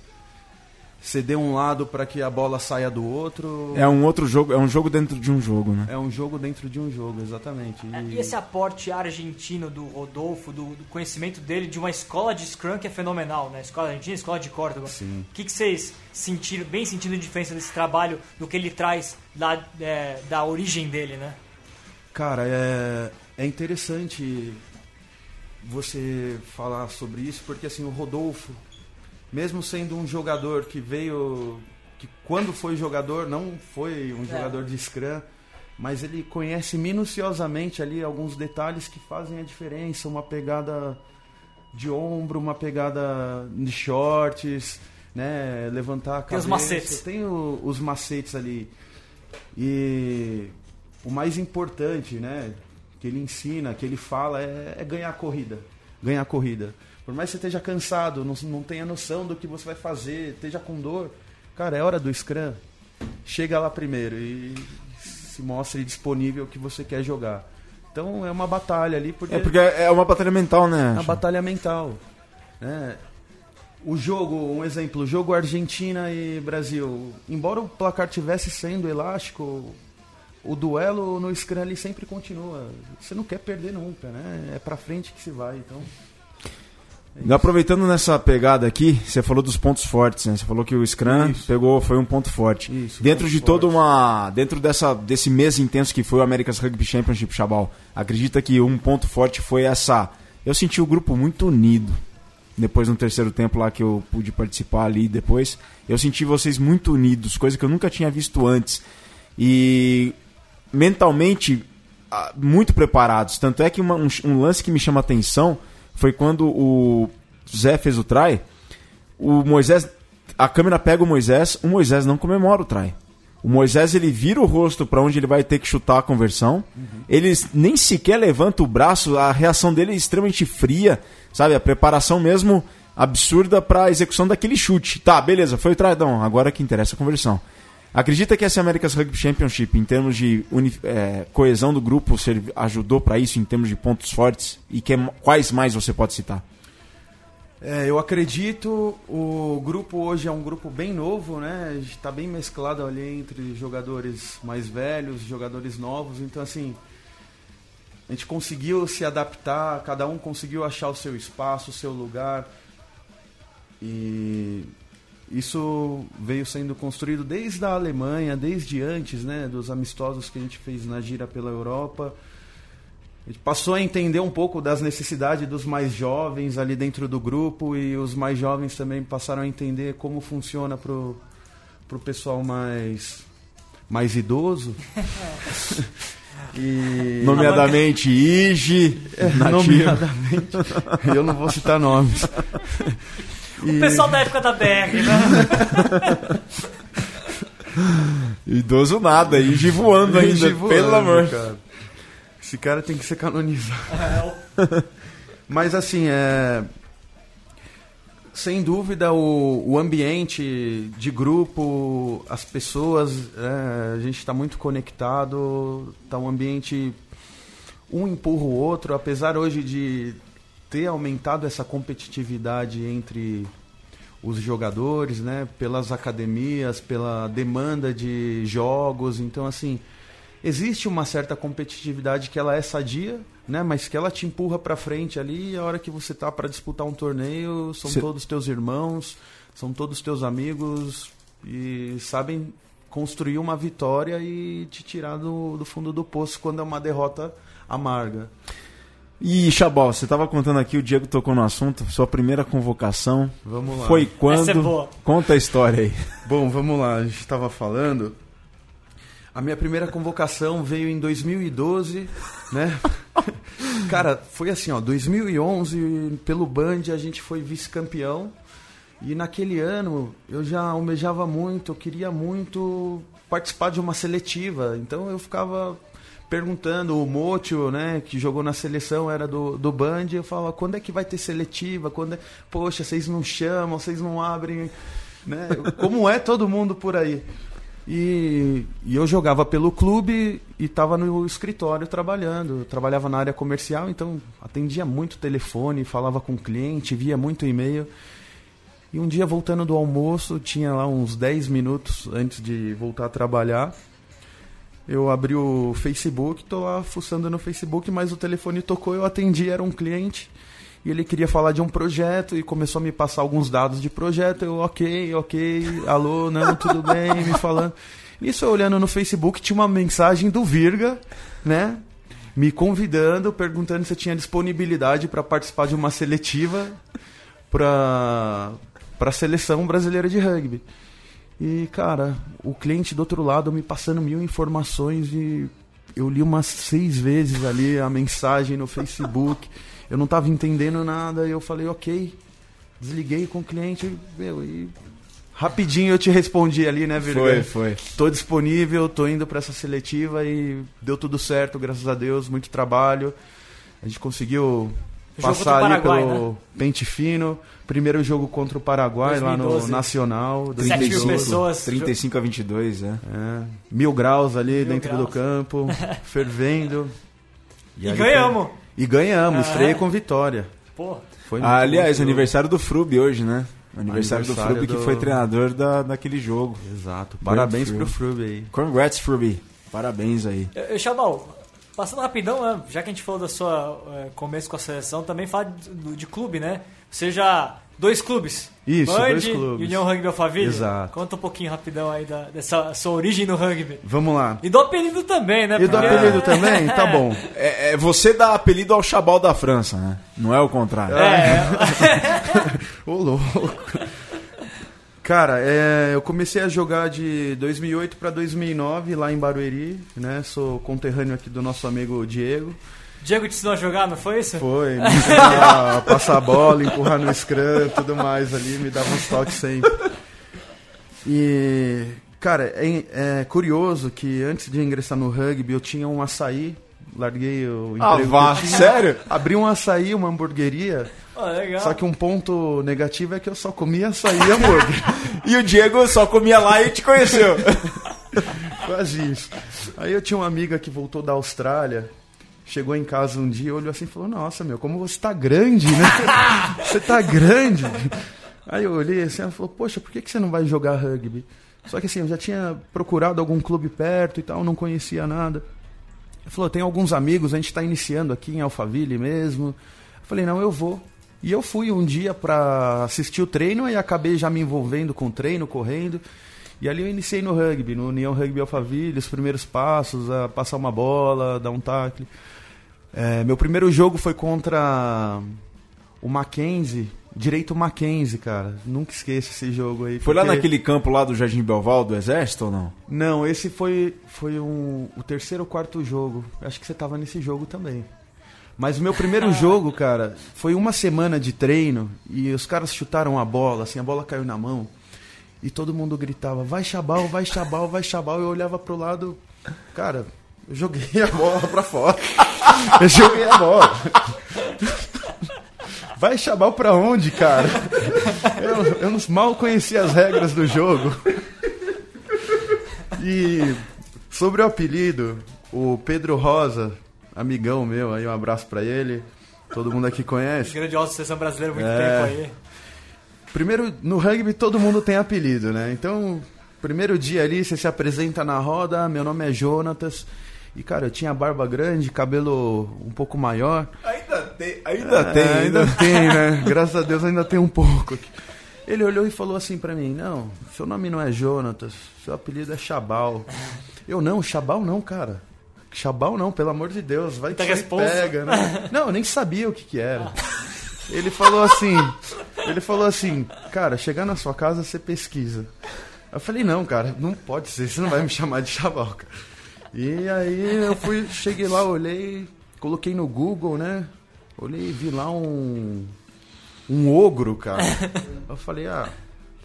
ceder um lado para que a bola saia do outro. É um outro jogo, é um jogo dentro de um jogo, né? É um jogo dentro de um jogo, exatamente. E, é, e esse aporte argentino do Rodolfo, do, do, conhecimento dele de uma escola de Scrum que é fenomenal, né? Escola argentina, escola de Córdoba. Sim. O que, que vocês sentiram, bem sentindo a diferença desse trabalho, do que ele traz da, é, da origem dele, né? Cara, é, é interessante você falar sobre isso, porque assim, o Rodolfo, mesmo sendo um jogador que veio. que quando foi jogador não foi um é. jogador de Scrum, mas ele conhece minuciosamente ali alguns detalhes que fazem a diferença, uma pegada de ombro, uma pegada de shorts, né, levantar a cabeça. Tem os macetes. Tem o, os macetes ali. E o mais importante, né, que ele ensina, que ele fala é, é ganhar a corrida. Ganhar a corrida. Por mais que você esteja cansado, não, não tenha noção do que você vai fazer, esteja com dor, cara, é hora do Scrum. Chega lá primeiro e se mostre disponível o que você quer jogar. Então é uma batalha ali. Porque é porque é uma batalha mental, né? É uma batalha mental. Né? O jogo, um exemplo, o jogo Argentina e Brasil. Embora o placar tivesse sendo elástico, o duelo no Scrum ali sempre continua. Você não quer perder nunca, né? É pra frente que se vai, então... É Aproveitando nessa pegada aqui, você falou dos pontos fortes, né? Você falou que o Scrum isso. pegou, foi um ponto forte. Isso, dentro de toda uma, dentro dessa desse mês intenso que foi o America's Rugby Championship, Chabal, acredita que um ponto forte foi essa. Eu senti o grupo muito unido. Depois no terceiro tempo lá que eu pude participar ali depois, eu senti vocês muito unidos, coisa que eu nunca tinha visto antes. E mentalmente ah, muito preparados. Tanto é que uma, um, um lance que me chama atenção foi quando o Zé fez o try, o Moisés, a câmera pega o Moisés, o Moisés não comemora o try. O Moisés ele vira o rosto para onde ele vai ter que chutar a conversão. Uhum. Ele nem sequer levanta o braço, a reação dele é extremamente fria, sabe? A preparação mesmo absurda para a execução daquele chute. Tá, beleza, foi o try, não, agora que interessa a conversão. Acredita que essa America's Rugby Championship, em termos de é, coesão do grupo, ajudou para isso em termos de pontos fortes? E que, quais mais você pode citar? É, eu acredito, o grupo hoje é um grupo bem novo, né? Está bem mesclado ali entre jogadores mais velhos, jogadores novos. Então, assim, a gente conseguiu se adaptar, cada um conseguiu achar o seu espaço, o seu lugar. E isso veio sendo construído desde a Alemanha, desde antes né, dos amistosos que a gente fez na gira pela Europa. A gente passou a entender um pouco das necessidades dos mais jovens ali dentro do grupo e os mais jovens também passaram a entender como funciona para o pessoal mais, mais idoso. e Nomeadamente Ige, É, nomeadamente, eu não vou citar nomes. O pessoal da época da BR, né? Idoso nada, Ige voando ainda, pelo amor. cara. Esse cara tem que ser canonizado. Mas assim, é. Sem dúvida, o, o ambiente de grupo, as pessoas, é, a gente está muito conectado, está um ambiente. Um empurra o outro, apesar hoje de ter aumentado essa competitividade entre os jogadores, né, pelas academias, pela demanda de jogos, então assim, existe uma certa competitividade que ela é sadia, né, mas que ela te empurra para frente ali, e a hora que você tá para disputar um torneio, são Cê- todos teus irmãos, são todos teus amigos e sabem construir uma vitória e te tirar do, do fundo do poço quando é uma derrota amarga. E Chabal, você estava contando aqui, o Diego tocou no assunto, sua primeira convocação Vamos lá. foi quando? Essa é boa. Conta a história aí. Bom, vamos lá, a gente estava falando. A minha primeira convocação veio em 2012, né? Cara, foi assim, ó, 2011, pelo Band a gente foi vice-campeão. E naquele ano eu já almejava muito, eu queria muito participar de uma seletiva. Então eu ficava perguntando, o Motio, né, que jogou na seleção, era do, do Band, eu falava, quando é que vai ter seletiva? Quando é... Poxa, vocês não chamam, vocês não abrem, né? Como é todo mundo por aí. E, e eu jogava pelo clube e estava no escritório trabalhando. Eu trabalhava na área comercial, então atendia muito telefone, falava com cliente, via muito e-mail. E um dia, voltando do almoço, tinha lá uns 10 minutos antes de voltar a trabalhar. Eu abri o Facebook, tô lá fuçando no Facebook, mas o telefone tocou, eu atendi, era um cliente. E ele queria falar de um projeto e começou a me passar alguns dados de projeto. Eu, ok, ok, alô, não, tudo bem, me falando. Nisso, eu olhando no Facebook, tinha uma mensagem do Virga, né? Me convidando, perguntando se eu tinha disponibilidade para participar de uma seletiva para a seleção brasileira de rugby. E, cara, o cliente do outro lado me passando mil informações e eu li umas seis vezes ali a mensagem no Facebook. Eu não tava entendendo nada e eu falei, ok. Desliguei com o cliente meu, e rapidinho eu te respondi ali, né, Virga? Foi, foi. Tô disponível, tô indo para essa seletiva e deu tudo certo, graças a Deus, muito trabalho. A gente conseguiu Jogo passar o ali Paraguai, pelo né? Pente Fino. Primeiro jogo contra o Paraguai lá no 2012. Nacional. 7 mil 2012. pessoas. 35 a 22, é. É, mil graus ali Mil dentro graus. do campo, fervendo. E ali ganhamos. foi- E ganhamos, Ah, estreia é? com vitória. Pô, Foi muito Ah, aliás, bom. aniversário do Frube hoje, né? Aniversário, do Aniversário Frube que do- foi treinador da, daquele jogo. Exato. Parabéns pro Frube aí. Congrats, Frube. Parabéns aí. Chabal, passando rapidão, né? já que a gente falou da sua eh, começo com a seleção, também fala de, do- de clube, né? Você já. Dois clubes. Isso, Band dois clubes. União Rugby Alphaville. Exato. Conta um pouquinho rapidão aí da, dessa sua origem no rugby. Vamos lá. E do apelido também, né? E do apelido também? Tá bom. É, é, você dá apelido ao Chabal da França, né? Não é o contrário. É, Ô, louco. Cara, é, eu comecei a jogar de 2008 para 2009 lá em Barueri, né? Sou conterrâneo aqui do nosso amigo Diego. Diego te ensinou a jogar, não foi isso? Foi, me ensinar a passar a bola, empurrar no scrum, tudo mais ali, me dava uns toques sempre. E, cara, é, é curioso que antes de ingressar no rugby eu tinha um açaí, larguei o Ah, emprego eu tinha, sério? abri um açaí, uma hamburgueria, legal. só que um ponto negativo é que eu só comia açaí e hambúrguer. E o Diego só comia lá e te conheceu. Quase isso. Aí eu tinha uma amiga que voltou da Austrália, chegou em casa um dia, olhou assim e falou: Nossa, meu, como você tá grande, né? Você tá grande. Aí eu olhei assim, ela falou: Poxa, por que, que você não vai jogar rugby? Só que assim, eu já tinha procurado algum clube perto e tal, não conhecia nada. Ele falou: Tem alguns amigos, a gente tá iniciando aqui em Alphaville mesmo. Eu falei: Não, eu vou. E eu fui um dia pra assistir o treino e acabei já me envolvendo com o treino, correndo. E ali eu iniciei no rugby, no União Rugby Alphaville, os primeiros passos, a passar uma bola, dar um tackle. É, meu primeiro jogo foi contra o Mackenzie, Direito Mackenzie, cara. Nunca esqueço esse jogo aí. Foi lá porque- naquele campo lá do Jardim Belval do Exército ou não? Não, esse foi, foi um, o terceiro ou quarto jogo. Acho que você tava nesse jogo também. Mas o meu primeiro jogo, cara, foi uma semana de treino e os caras chutaram a bola, assim, a bola caiu na mão. E todo mundo gritava, vai Chabal, vai Chabal, vai Chabal. Eu olhava pro lado, cara, eu joguei a bola pra fora. Eu joguei a bola. Vai Chabal pra onde, cara? Eu, eu mal conhecia as regras do jogo. E sobre o apelido, o Pedro Rosa, amigão meu, aí um abraço pra ele. Todo mundo aqui conhece. Grandiosa seleção brasileira muito É. tempo aí. Primeiro, no rugby todo mundo tem apelido, né? Então, primeiro dia ali, você se apresenta na roda, meu nome é Jonatas. E, cara, eu tinha barba grande, cabelo um pouco maior. Ainda tem, ainda É, tem, ainda tem, né? Graças a Deus ainda tem um pouco. aqui. Ele olhou e falou assim pra mim: Não, seu nome não é Jonatas, seu apelido é Chabal. Eu não, Chabal não, cara. Chabal não, pelo amor de Deus, vai que pega, né? Não, eu nem sabia o que que era. Ele falou assim, ele falou assim, cara, chegar na sua casa você pesquisa. Eu falei, não, cara, não pode ser, você não vai me chamar de Chabal, cara. E aí eu fui, cheguei lá, olhei, coloquei no Google, né? Olhei e vi lá um. Um ogro, cara. Eu falei, ah,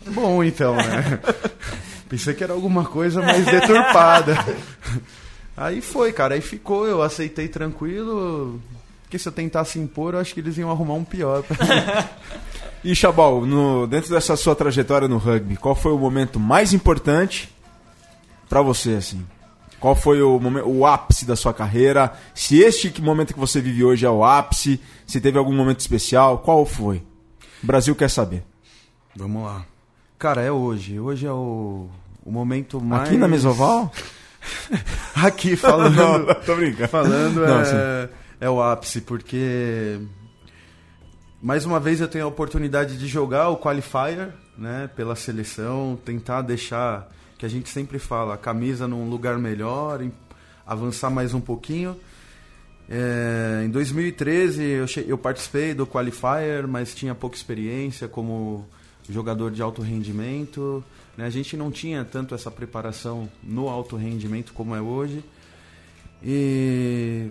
é bom então, né? Pensei que era alguma coisa mais deturpada. Aí foi, cara, aí ficou, eu aceitei tranquilo. Porque se eu tentasse impor, eu acho que eles iam arrumar um pior. E Chabal, no, dentro dessa sua trajetória no rugby, qual foi o momento mais importante pra você, assim? Qual foi o, momen- o ápice da sua carreira? Se este momento que você vive hoje é o ápice, se teve algum momento especial, qual foi? O Brasil quer saber. Vamos lá. Cara, é hoje. Hoje é o, o momento mais. Aqui na Mesoval? Aqui falando. Não, tô brincando. falando Não, é, é o ápice, porque mais uma vez eu tenho a oportunidade de jogar o qualifier, né, pela seleção, tentar deixar que a gente sempre fala, camisa num lugar melhor, avançar mais um pouquinho. É, em 2013 eu, eu participei do qualifier, mas tinha pouca experiência como jogador de alto rendimento. né? A gente não tinha tanto essa preparação no alto rendimento como é hoje. E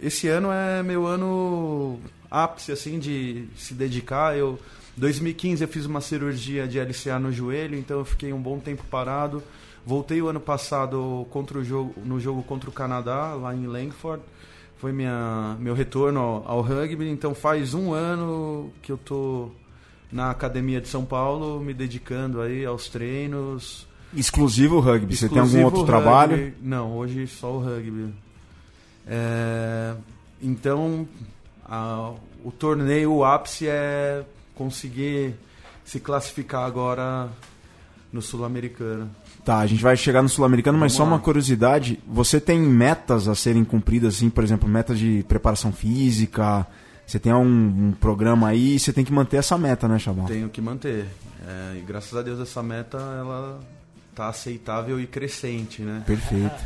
esse ano é meu ano ápice assim de se dedicar. Eu 2015 eu fiz uma cirurgia de LCA no joelho, então eu fiquei um bom tempo parado. Voltei o ano passado contra o jogo, no jogo contra o Canadá, lá em Langford. Foi minha, meu retorno ao, ao rugby. Então faz um ano que eu tô na academia de São Paulo, me dedicando aí aos treinos, Exclusivo rugby. Você tem algum Exclusivo outro rugby. trabalho? Não, hoje só o rugby. É, então, a- o torneio, o ápice é conseguir se classificar agora no Sul-Americano. Tá, a gente vai chegar no Sul-Americano, mas só uma curiosidade. Você tem metas a serem cumpridas, assim, por exemplo, meta de preparação física? Você tem um, um programa aí e você tem que manter essa meta, né, Chabal? Tenho que manter. É, e graças a Deus essa meta ela tá aceitável e crescente, né? Perfeito.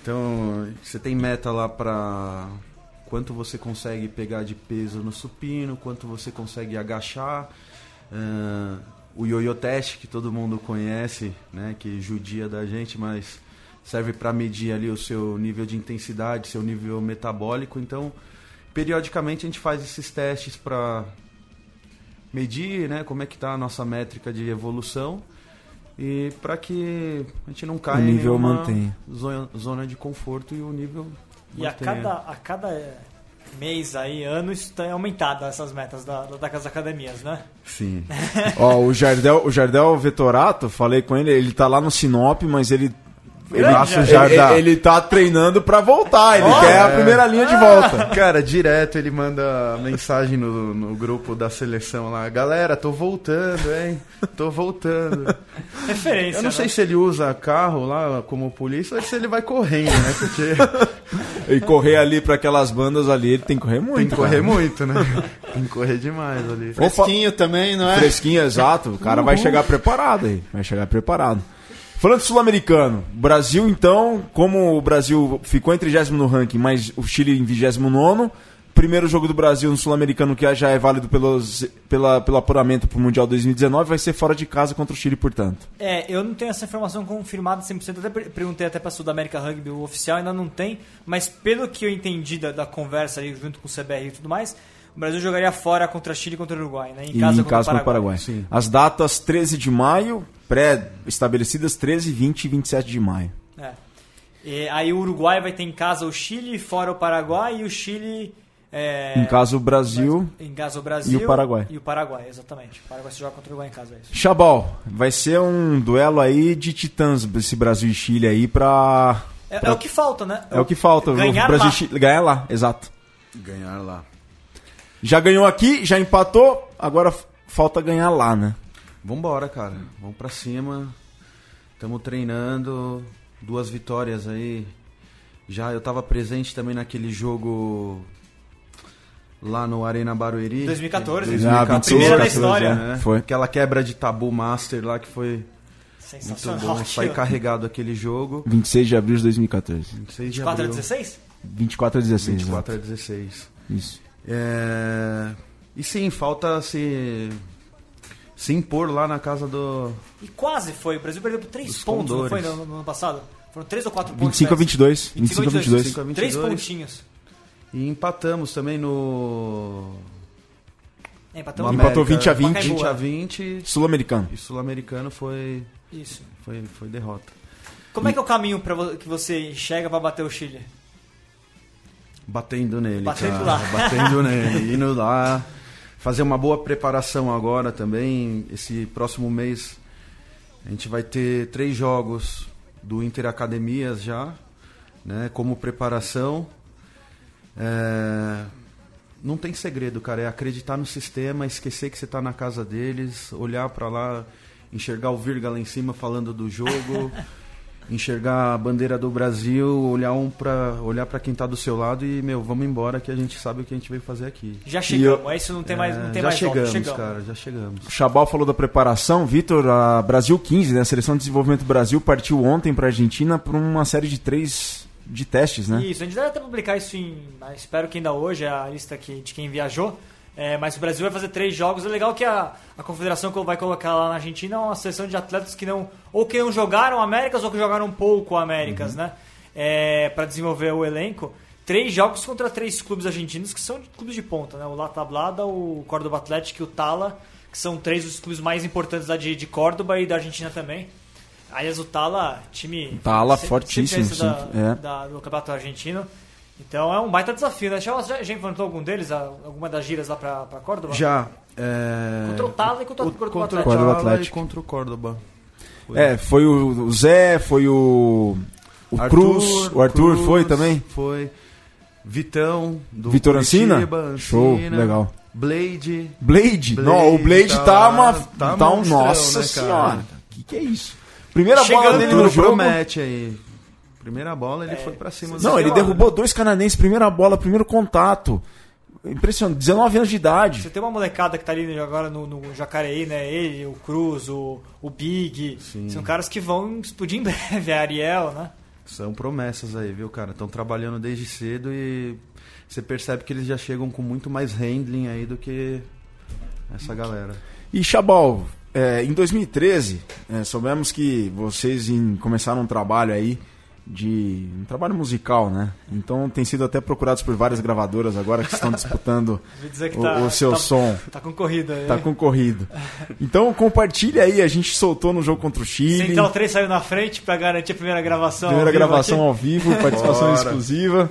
Então, você tem meta lá pra quanto você consegue pegar de peso no supino, quanto você consegue agachar. ah, o yo-yo teste que todo mundo conhece, né, que judia da gente, mas serve para medir ali o seu nível de intensidade, seu nível metabólico. Então, periodicamente a gente faz esses testes para medir, né, como é que tá a nossa métrica de evolução e para que a gente não caia O nível em zona, zona de conforto e o nível E a cada, a cada mês aí, ano, isso tem aumentado essas metas da, da- das academias, né? Sim. Ó, o Jardel, o Jardel Vetorato, falei com ele, ele tá lá no Sinop, mas ele. Ele, Abraço, ele, ele tá treinando pra voltar, ele Ó, quer a é. primeira linha de volta. Cara, direto ele manda mensagem no, no grupo da seleção lá. Galera, tô voltando, hein? Tô voltando. Referência, Eu não sei né? se ele usa carro lá como polícia ou se ele vai correndo, né? Porque E correr ali pra aquelas bandas ali, ele tem que correr muito. tem que correr cara. muito, né? Tem que correr demais ali. Opa. Fresquinho também, não é? Fresquinho, exato. O cara vai chegar preparado aí. Vai chegar preparado. Falando sul-americano, Brasil então, como o Brasil ficou em 30 no ranking, mas o Chile em 29, primeiro jogo do Brasil no Sul-Americano, que já é válido pelos, pela, pelo apuramento para o Mundial 2019, vai ser fora de casa contra o Chile, portanto. É, eu não tenho essa informação confirmada 100%, até per- perguntei até pra Sudamérica Rugby, o oficial ainda não tem, mas pelo que eu entendi da, da conversa ali junto com o CBR e tudo mais, o Brasil jogaria fora contra Chile e contra o Uruguai, né? Em E casa em contra casa o contra o Paraguai. Paraguai. As datas 13 de maio, pré-estabelecidas 13, 20 e 27 de maio. É. E aí o Uruguai vai ter em casa o Chile, fora o Paraguai e o Chile. É, Em casa o Brasil. Em casa o Brasil. e o Paraguai. E o Paraguai, exatamente. O Paraguai se joga contra o Uruguai em casa, é isso. Chabal, vai ser um duelo aí de titãs esse Brasil e Chile aí pra. É, pra- é o que falta, né? É o que falta. Ganhar o Brasil lá. e Chile, ganhar lá, exato. Ganhar lá. Já ganhou aqui, já empatou, agora falta ganhar lá, né? Vambora, cara. Vamos pra cima. Estamos treinando. Duas vitórias aí. Já eu tava presente também naquele jogo lá no Arena Barueri. 2014. Já, 2014, Primeira da 14, história. né? Foi. Aquela quebra de tabu master lá que foi muito Sensacional. bom. Saí aquilo. carregado aquele jogo. 26 de abril de 2014. 26 de 4 a abril. 16? 24 a 16. 24 a exato. 16. Isso. É... E sim, falta se se impor lá na casa do E quase foi. O Brasil perdeu por 3 Os pontos, não foi no, no ano passado? Foram 3 ou 4 pontos. 25 a parece. 22. 25 a 22. 25 a 22. 3 pontinhos. e empatamos também no É, empatamos. no Empatou América, 20 a 20. 20 a 20 Sul-Americano. e sul-americano foi Isso. foi foi derrota. Como é que é o caminho pra vo- que você enxerga pra bater o Chile? Batendo nele, Batendo cara. lá. Batendo nele, indo lá. Fazer uma boa preparação agora também. Esse próximo mês a gente vai ter três jogos do Inter Academias já, né? Como preparação. É, Não tem segredo, cara. É acreditar no sistema, esquecer que você tá na casa deles, olhar pra lá, enxergar o Virga lá em cima falando do jogo. enxergar a bandeira do Brasil, olhar um para olhar para quem tá do seu lado e meu, vamos embora que a gente sabe o que a gente veio fazer aqui. Já chegamos, eu- é isso não tem mais, não É, tem já mais volta, chegamos, cara, já chegamos. O Chabal falou da preparação. Vitor, a Brasil 15, né? A Seleção de Desenvolvimento Brasil partiu ontem para a Argentina por uma série de três de testes, né? Isso, a gente deve até publicar isso em. Espero que ainda hoje, a lista aqui de quem viajou. É, mas o Brasil vai fazer três jogos. É legal que a, a confederação que vai colocar lá na Argentina é uma seleção de atletas que não. Ou que não jogaram Américas ou que jogaram pouco Américas, né? É, para desenvolver o elenco. Três jogos contra três clubes argentinos que são de clubes de ponta, né? O La Tablada, o Córdoba Atlético e o Tala, que são três dos clubes mais importantes lá de, de Córdoba e da Argentina também. Aliás, o Tala, time. Tala sempre- fortíssimo, sempre da- é. da- do Campeonato Argentino. Então é um baita desafio, né? Já, já, enfrentou algum deles, alguma das giras lá pra, pra Córdoba? Já é... Contra o Tala e contra o- o- contra o contra o Atlético. Córdoba Tala Atlético. contra o Córdoba. Foi. É, foi o o Zé, foi o, o Arthur, Cruz, o Arthur Cruz, foi também? Foi. Vitão, do Vitor Ancina? Curitiba, Show, Ancina. legal. Blade. Blade? Blade, Não, o Blade tá tá, uma. tá Tá, um, monstrão, nossa né, cara? senhora. Que que é isso? Primeira Chegando bola dele no jogo. promete aí. Primeira bola, ele foi pra cima. Não, ele Ceará. derrubou dois canadenses, primeira bola, primeiro contato. Impressionante, 19 anos de idade. Você tem uma molecada que tá ali agora no, no Jacareí, né? Ele, o Cruz, o, o Big. São caras que vão explodir em breve. A Ariel, né? São promessas aí, viu, cara? Estão trabalhando desde cedo e você percebe que eles já chegam com muito mais handling aí do que essa galera. E Chabal, é, em 2013, é, soubemos que vocês em- começaram um trabalho aí de. um trabalho musical, né? Então tem sido até procurados por várias gravadoras agora que estão disputando que o, tá, o seu tá, som. Tá concorrido aí. Tá concorrido. Então compartilha aí, a gente soltou no jogo contra o Chile. Central 3 saiu na frente pra garantir a primeira gravação. Primeira ao vivo gravação ao vivo, participação Bora. exclusiva.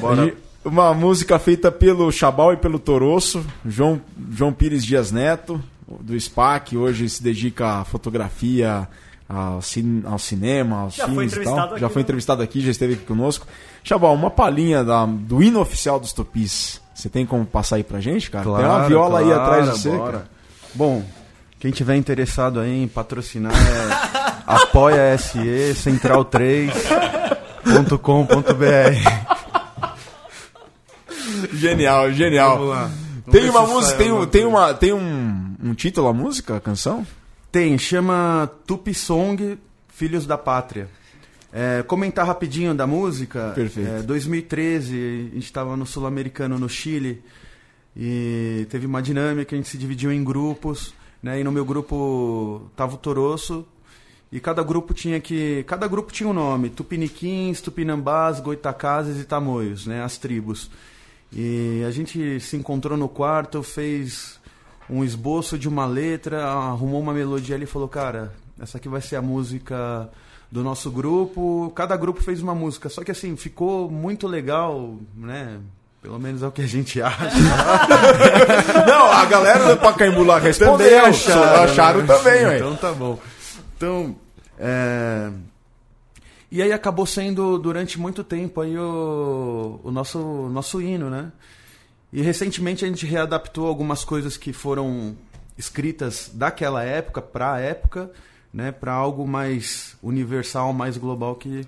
Bora. A gente- Uma música feita pelo Chabal e pelo Toroço, João, João Pires Dias Neto, do SPA, que hoje se dedica à fotografia, ao, cin- ao cinema, aos Já foi filmes e entrevistado tal. aqui, Já foi né? entrevistado aqui, já esteve aqui conosco. Chabal, uma palhinha da- do hino oficial dos Tupis. Você tem como passar aí pra gente, cara? tem uma Claro, viola aí claro, atrás de você. bora. cara. Bom, quem tiver interessado aí em patrocinar é apoia SE central 3.com.br. Genial, genial. Vamos lá. Vamos Tem uma música, tem, um, tem, uma, tem um, um título a música, a canção? Tem, chama Tupi Song Filhos da Pátria. É, comentar rapidinho da música. Perfeito. É, 2013, a gente estava no Sul-Americano, no Chile, e teve uma dinâmica, a gente se dividiu em grupos, né? E no meu grupo tava o Toroço, e cada grupo tinha que. Cada grupo tinha um nome. Tupiniquins, Tupinambás, Goitacazes e Tamoios, né? As tribos. E a gente se encontrou no quarto, fez um esboço de uma letra, arrumou uma melodia ali e falou, cara, essa aqui vai ser a música do nosso grupo. Cada grupo fez uma música. Só que assim, ficou muito legal, né? Pelo menos é o que a gente acha. Não, a galera do Pacaembu lá respondeu. Acharam, acharam também, ué. Então tá bom. Então, é... E aí acabou sendo durante muito tempo aí o, o nosso, nosso hino, né? E recentemente a gente readaptou algumas coisas que foram escritas daquela época para a época, né, para algo mais universal, mais global que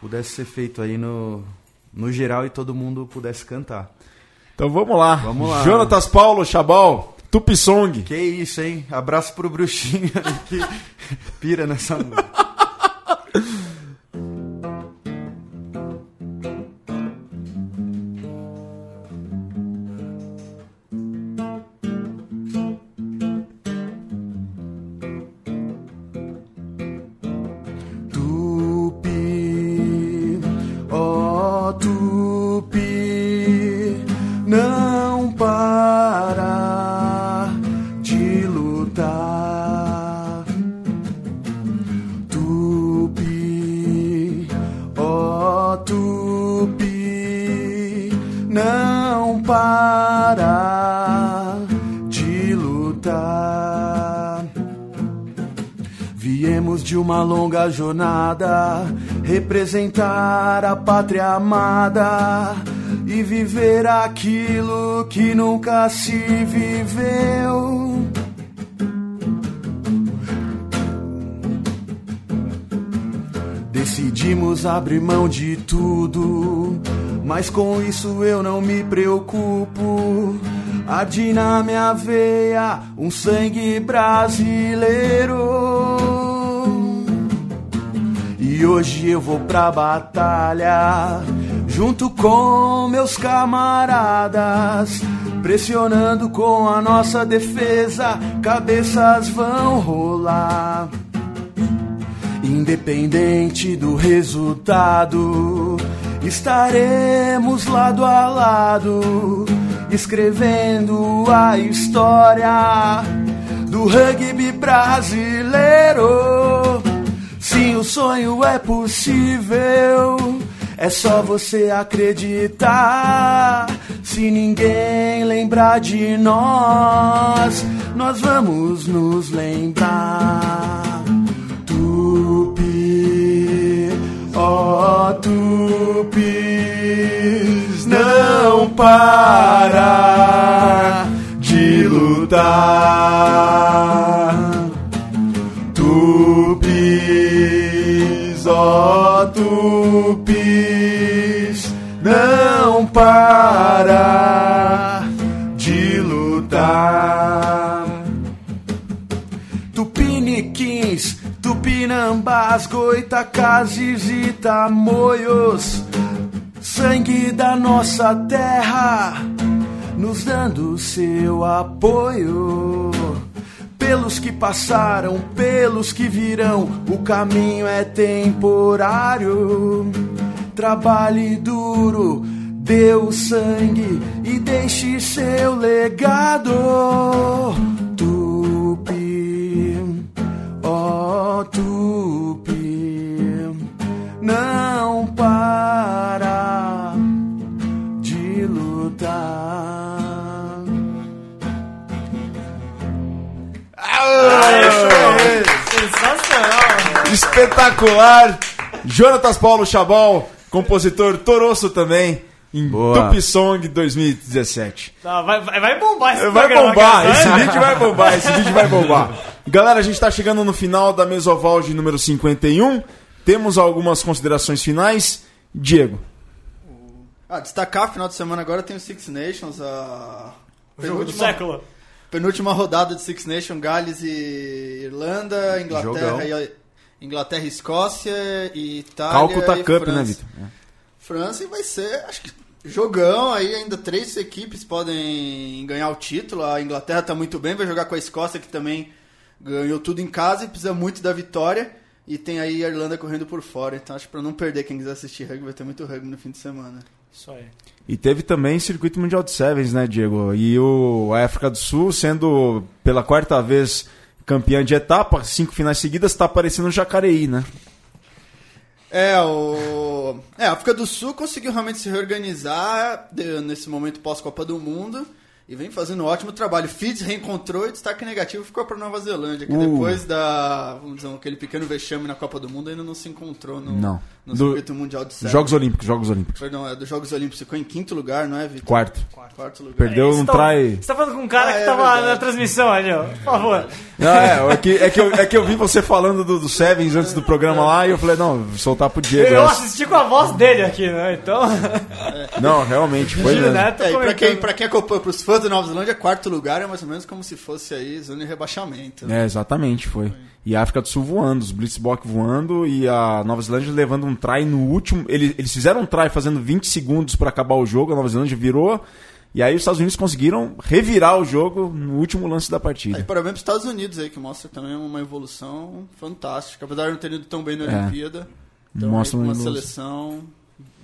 pudesse ser feito aí no, no geral e todo mundo pudesse cantar. Então vamos lá. Vamos lá. Jonatas Paulo, Chabal, Tupisong. Que isso, hein? Abraço pro bruxinho que pira nessa música. Viemos de uma longa jornada, representar a pátria amada e viver aquilo que nunca se viveu. Decidimos abrir mão de tudo, mas com isso eu não me preocupo. Arde na minha veia um sangue brasileiro. E hoje eu vou pra batalha, junto com meus camaradas, pressionando com a nossa defesa, cabeças vão rolar. Independente do resultado, estaremos lado a lado, escrevendo a história do rugby brasileiro. Sim, o sonho é possível, é só você acreditar. Se ninguém lembrar de nós, nós vamos nos lembrar. Tupi, ó Tupis, não para de lutar. Tupis, ó Tupis, não para de lutar. Tupiniquins, Tupinambás, Goitacazes e Tamoios, sangue da nossa terra, nos dando seu apoio. Pelos que passaram, pelos que virão, o caminho é temporário. Trabalhe duro, dê o sangue e deixe seu legado. Sensacional. Espetacular. Jonatas Paulo Chabal, compositor Toroço também, em Boa. Tupisong 2017. Tá, vai, vai, bombar esse Vai bombar, cara. esse vídeo vai bombar, esse vídeo vai bombar. Galera, a gente tá chegando no final da Mesoval de número 51. Temos algumas considerações finais. Diego. Ah, destacar, final de semana agora tem o Six Nations, a O jogo do século. Penúltima rodada de Six Nations, Gales e Irlanda, Inglaterra Jogão. e, Inglaterra, e Escócia e Itália Calcutta e Cup, França. né, Vitor? É. França e vai ser, acho que jogão aí, ainda três equipes podem ganhar o título. A Inglaterra tá muito bem, vai jogar com a Escócia que também ganhou tudo em casa e precisa muito da vitória. E tem aí a Irlanda correndo por fora, então acho que pra não perder quem quiser assistir rugby, vai ter muito rugby no fim de semana. Isso aí. E teve também circuito mundial de sevens, né, Diego? E o a África do Sul, sendo pela quarta vez campeã de etapa, cinco finais seguidas, tá aparecendo o Jacareí, né? É, o. É, a África do Sul conseguiu realmente se reorganizar de- nesse momento pós-Copa do Mundo e vem fazendo um ótimo trabalho. Fitz reencontrou e destaque negativo ficou para Nova Zelândia, que Uh. depois da. Vamos dizer, aquele pequeno vexame na Copa do Mundo ainda não se encontrou no, Não. no Do- circuito mundial de série. Jogos Olímpicos, Jogos Olímpicos. Perdão, é dos Jogos Olímpicos ficou em quinto lugar, não é, Vitor? Quarto. Quarto lugar. Perdeu Você um tá- try. Você tá falando com um cara Ah, que é tava verdade. na transmissão ali, ó. Por favor. Não, é, é que, é, que eu, é que eu vi você falando do, do Sevens antes do programa lá e eu falei, não, vou soltar pro Diego. Eu essa. assisti com a voz dele aqui, né? Então. Não, realmente, foi Gil mesmo. Neto É, e pra quem, pra quem acompanha, pros fãs da Nova Zelândia, quarto lugar é mais ou menos como se fosse aí zona de rebaixamento. É, exatamente, foi. E a África do Sul voando, os Blitzbock voando e a Nova Zelândia levando um try no último. Eles, eles fizeram um try fazendo 20 segundos pra acabar o jogo, a Nova Zelândia virou. E aí os Estados Unidos conseguiram revirar o jogo no último lance da Aí, partida. parabéns para Estados Unidos aí, que mostra também uma evolução fantástica. Apesar de não ter ido tão bem na É. Olimpíada, então Mostra aí, uma uma seleção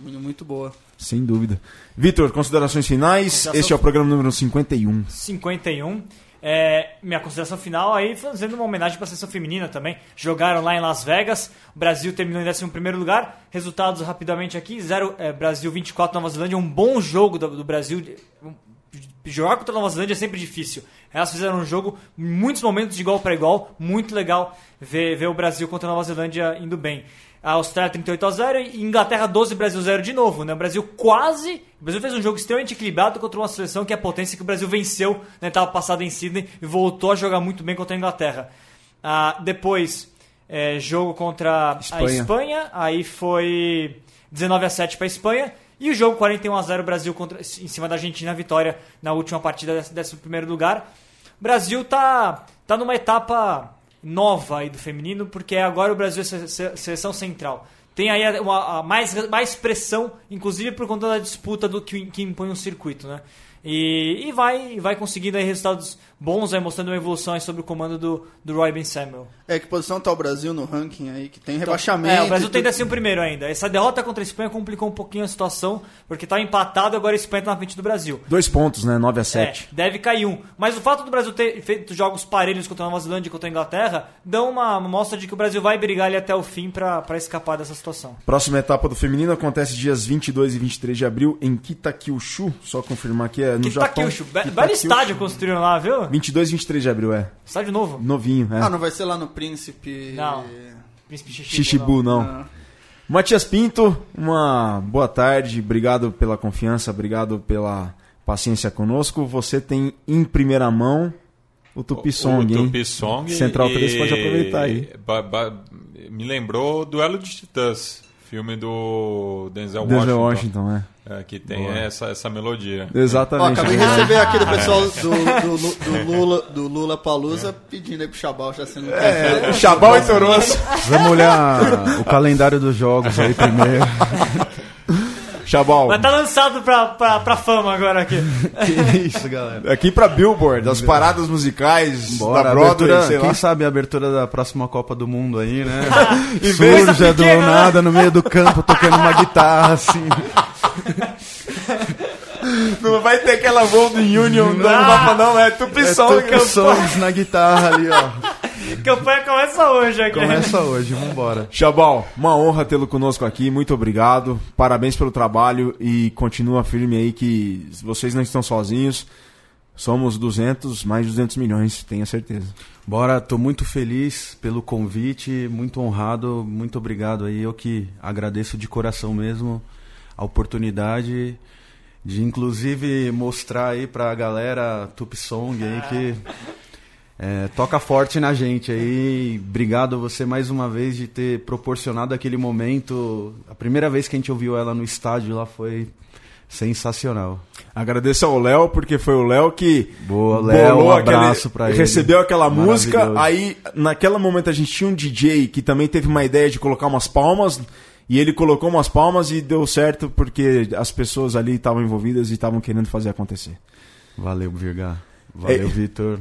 muito boa. Sem dúvida. Vitor, considerações finais. Consideração- Este é o programa número 51. 51. É, minha consideração final aí, fazendo uma homenagem para a seleção feminina também. Jogaram lá em Las Vegas. O Brasil terminou em 11 lugar. Resultados rapidamente aqui: zero, é, Brasil 24, Nova Zelândia. Um bom jogo do, do Brasil. Jogar contra a Nova Zelândia é sempre difícil. Elas fizeram um jogo, muitos momentos de igual para igual. Muito legal ver, ver o Brasil contra a Nova Zelândia indo bem. A Austrália 38 a 0 e Inglaterra 12, Brasil 0 de novo. Né? O Brasil quase. O Brasil fez um jogo extremamente equilibrado contra uma seleção que é a potência que o Brasil venceu na etapa passada em Sydney e voltou a jogar muito bem contra a Inglaterra. Ah, depois, é, jogo contra a Espanha. Espanha, aí foi 19 a 7 para a Espanha. E o jogo 41 a 0 Brasil contra, em cima da Argentina, a vitória na última partida, 11 primeiro lugar. O Brasil tá, tá numa etapa nova aí do feminino, porque agora o Brasil é se- se- seleção central. Tem aí uma, mais, mais pressão, inclusive por conta da disputa do que, que impõe um circuito, né? E, e vai, vai conseguindo aí resultados bons, vai mostrando uma evolução aí sobre o comando do, do Roy Ben Samuel. É, que posição tá o Brasil no ranking aí, que tem Então, rebaixamento. É, o Brasil tem tudo. décimo primeiro ainda. Essa derrota contra a Espanha complicou um pouquinho a situação, porque tá empatado agora a Espanha tá na frente do Brasil. Dois pontos, né? 9 a 7. É, deve cair um. Mas o fato do Brasil ter feito jogos parelhos contra a Nova Zelândia e contra a Inglaterra dão uma, mostra de que o Brasil vai brigar ali até o fim pra pra escapar dessa situação. Próxima etapa do feminino acontece dias 22 e 23 de abril em Kitakyushu. Só confirmar que é no Japão. Kitakyushu. Be- Belo Kitakyushu. estádio construíram lá, viu? 22 e 23 de abril, é. Estádio novo. Novinho, é. Ah, não vai ser lá no Príncipe. Não. Príncipe Xixi. Xixibu, não. Ah. Matias Pinto, uma boa tarde. Obrigado pela confiança, obrigado pela paciência conosco. Você tem em primeira mão o Tupi Song, o hein? Tupi Song Central e- 3 pode aproveitar aí. ba- ba- me lembrou Duelo de Titãs, filme do Denzel, Denzel Washington, Washington, é. é, que tem Boa. essa, essa melodia. Ó, Exatamente. acabei de receber aqui do pessoal do, do, do Lula, do Lula Palusa pedindo aí pro Chabal já sendo É, Chabal e Toroço. Vamos olhar o calendário dos jogos aí primeiro. Chabal. Mas tá lançado pra, pra, pra fama agora aqui. que isso, galera. Aqui pra Billboard, as paradas musicais Bora, da Broadway, abertura, sei quem lá. sabe a abertura da próxima Copa do Mundo aí, né? Surja do pequena, né? nada no meio do campo tocando uma guitarra assim. Não vai ter aquela World Union, não, não, não, é Tupi É Song. Tupi Songs na guitarra ali, ó. A campanha começa hoje aqui. Começa hoje, vambora. Chabal, uma honra tê-lo conosco aqui, muito obrigado. Parabéns pelo trabalho e continua firme aí que vocês não estão sozinhos. Somos 200, mais de 200 milhões, tenha certeza. Bora, tô muito feliz pelo convite, muito honrado, muito obrigado aí. Eu que agradeço de coração mesmo a oportunidade de inclusive mostrar aí pra galera Tupi Song aí que é, toca forte na gente aí. Obrigado a você mais uma vez de ter proporcionado aquele momento. A primeira vez que a gente ouviu ela no estádio lá foi sensacional. Agradeço ao Léo, porque foi o Léo que Boa, Léo, um abraço pra ele. recebeu aquela música. Aí, naquele momento, a gente tinha um DJ que também teve uma ideia de colocar umas palmas. E ele colocou umas palmas e deu certo porque as pessoas ali estavam envolvidas e estavam querendo fazer acontecer. Valeu, Virga. Valeu, É. Vitor.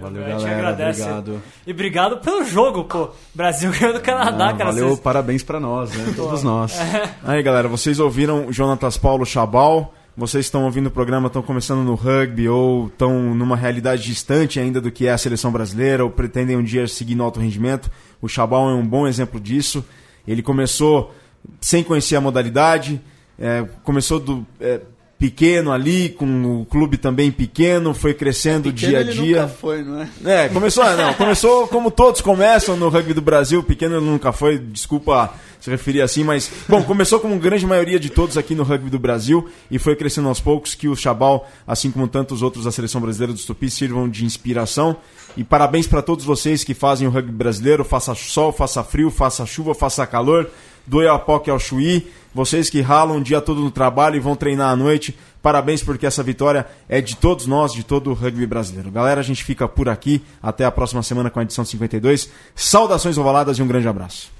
Valeu, a gente galera. agradece. Obrigado. E obrigado pelo jogo, pô. Brasil ganhou do Canadá, Ah, cara. valeu, Vocês- parabéns pra nós, né? Todos nós. Aí, galera, vocês ouviram o Jonatas Paulo Chabal. Vocês estão ouvindo o programa, estão começando no rugby ou estão numa realidade distante ainda do que é a seleção brasileira ou pretendem um dia seguir no alto rendimento. O Chabal é um bom exemplo disso. Ele começou sem conhecer a modalidade, é, começou do é, pequeno ali, com o clube também pequeno, foi crescendo Pequeno dia a dia. nunca foi, não é? É, começou, não, começou como todos começam no rugby do Brasil, pequeno ele nunca foi, desculpa se referir assim, mas, bom, começou como grande maioria de todos aqui no rugby do Brasil e foi crescendo aos poucos que o Chabal, assim como tantos outros da seleção brasileira dos Tupis, sirvam de inspiração. E parabéns para todos vocês que fazem o rugby brasileiro, faça sol, faça frio, faça chuva, faça calor, do Iapoque ao Chuí, vocês que ralam o dia todo no trabalho e vão treinar à noite, parabéns porque essa vitória é de todos nós, de todo o rugby brasileiro. Galera, a gente fica por aqui, até a próxima semana com a edição 52. Saudações ovaladas e um grande abraço.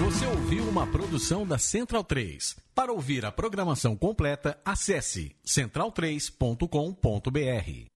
Você ouviu uma produção da Central 3. Para ouvir a programação completa, acesse central3.com.br.